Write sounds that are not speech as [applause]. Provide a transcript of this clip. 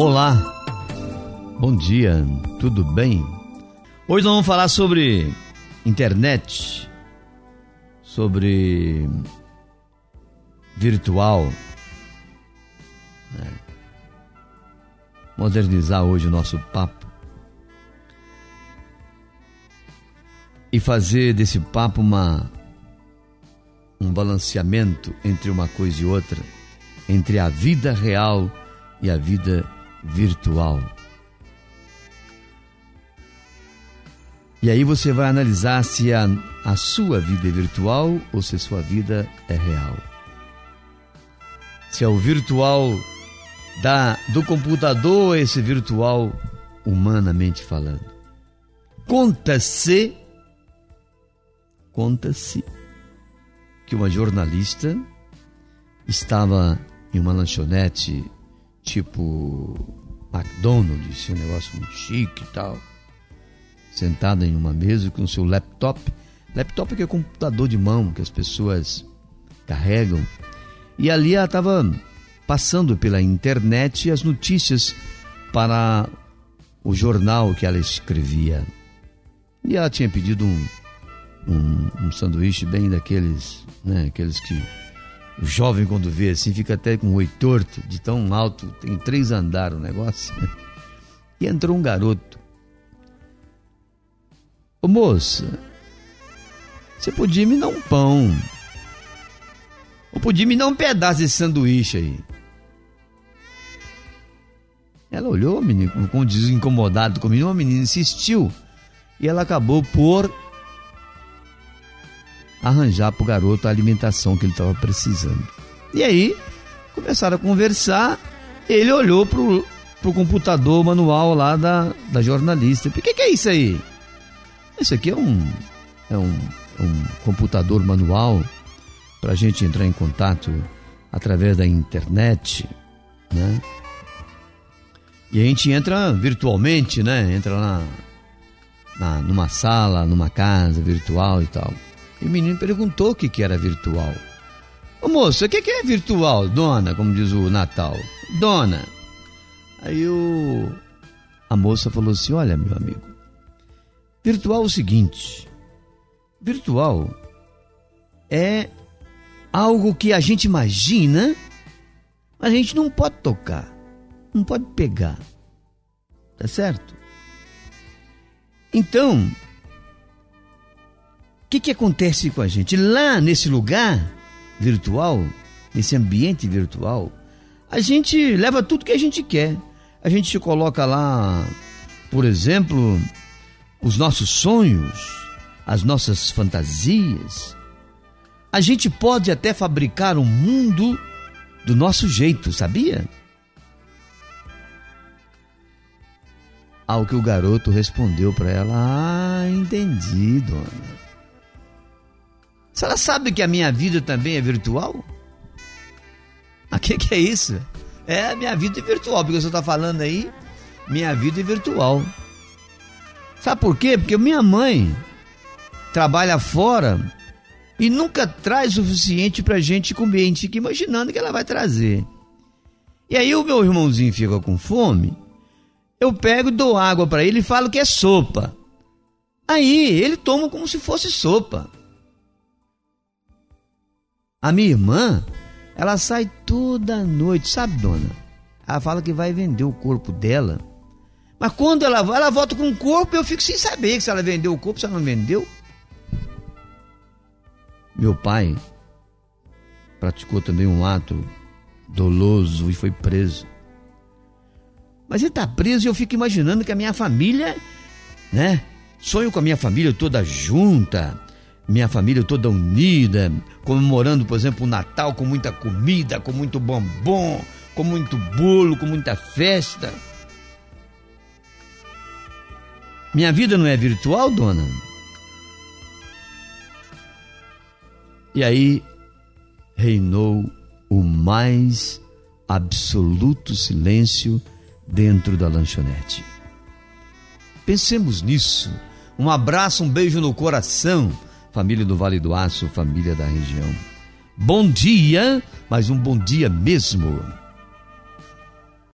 Olá, bom dia, tudo bem? Hoje nós vamos falar sobre internet, sobre virtual, né? modernizar hoje o nosso papo e fazer desse papo uma um balanceamento entre uma coisa e outra, entre a vida real e a vida virtual. E aí você vai analisar se a, a sua vida é virtual ou se a sua vida é real. Se é o virtual da, do computador ou esse virtual humanamente falando. Conta-se, conta-se que uma jornalista estava em uma lanchonete tipo McDonald's, um negócio muito chique e tal, sentada em uma mesa com seu laptop. Laptop que é computador de mão que as pessoas carregam. E ali ela estava passando pela internet as notícias para o jornal que ela escrevia. E ela tinha pedido um, um, um sanduíche bem daqueles, né, aqueles que o jovem, quando vê assim, fica até com o oi torto, de tão alto, tem três andares o negócio. [laughs] E entrou um garoto. Ô moça, você podia me dar um pão. Ou podia me dar um pedaço desse sanduíche aí. Ela olhou, menino, com incomodado comigo, a menina insistiu. E ela acabou por arranjar para o garoto a alimentação que ele estava precisando. E aí, começaram a conversar. Ele olhou para o computador manual lá da, da jornalista. O que, que é isso aí? Isso aqui é um, é um, é um computador manual para a gente entrar em contato através da internet, né? E a gente entra virtualmente, né? Entra lá na, numa sala, numa casa virtual e tal. E o menino perguntou o que, que era virtual. Ô moço, o que, que é virtual, dona? Como diz o Natal. Dona. Aí o... a moça falou assim: Olha, meu amigo, virtual é o seguinte: virtual é algo que a gente imagina, mas a gente não pode tocar, não pode pegar. Tá certo? Então, que, que acontece com a gente? Lá nesse lugar virtual, nesse ambiente virtual, a gente leva tudo que a gente quer. A gente coloca lá, por exemplo, os nossos sonhos, as nossas fantasias. A gente pode até fabricar um mundo do nosso jeito, sabia? Ao que o garoto respondeu para ela: Ah, entendi, dona. Se ela sabe que a minha vida também é virtual? A que, que é isso? É, a minha vida é virtual, porque você está falando aí, minha vida é virtual. Sabe por quê? Porque minha mãe trabalha fora e nunca traz o suficiente pra gente comer. A gente fica imaginando que ela vai trazer. E aí o meu irmãozinho fica com fome, eu pego, dou água para ele e falo que é sopa. Aí ele toma como se fosse sopa. A minha irmã, ela sai toda noite, sabe, dona? Ela fala que vai vender o corpo dela. Mas quando ela vai, ela volta com o corpo, eu fico sem saber se ela vendeu o corpo, se ela não vendeu. Meu pai praticou também um ato doloso e foi preso. Mas ele está preso e eu fico imaginando que a minha família, né? Sonho com a minha família toda junta, minha família toda unida, comemorando, por exemplo, o Natal com muita comida, com muito bombom, com muito bolo, com muita festa. Minha vida não é virtual, dona? E aí reinou o mais absoluto silêncio dentro da lanchonete. Pensemos nisso. Um abraço, um beijo no coração família do Vale do Aço, família da região. Bom dia, mas um bom dia mesmo.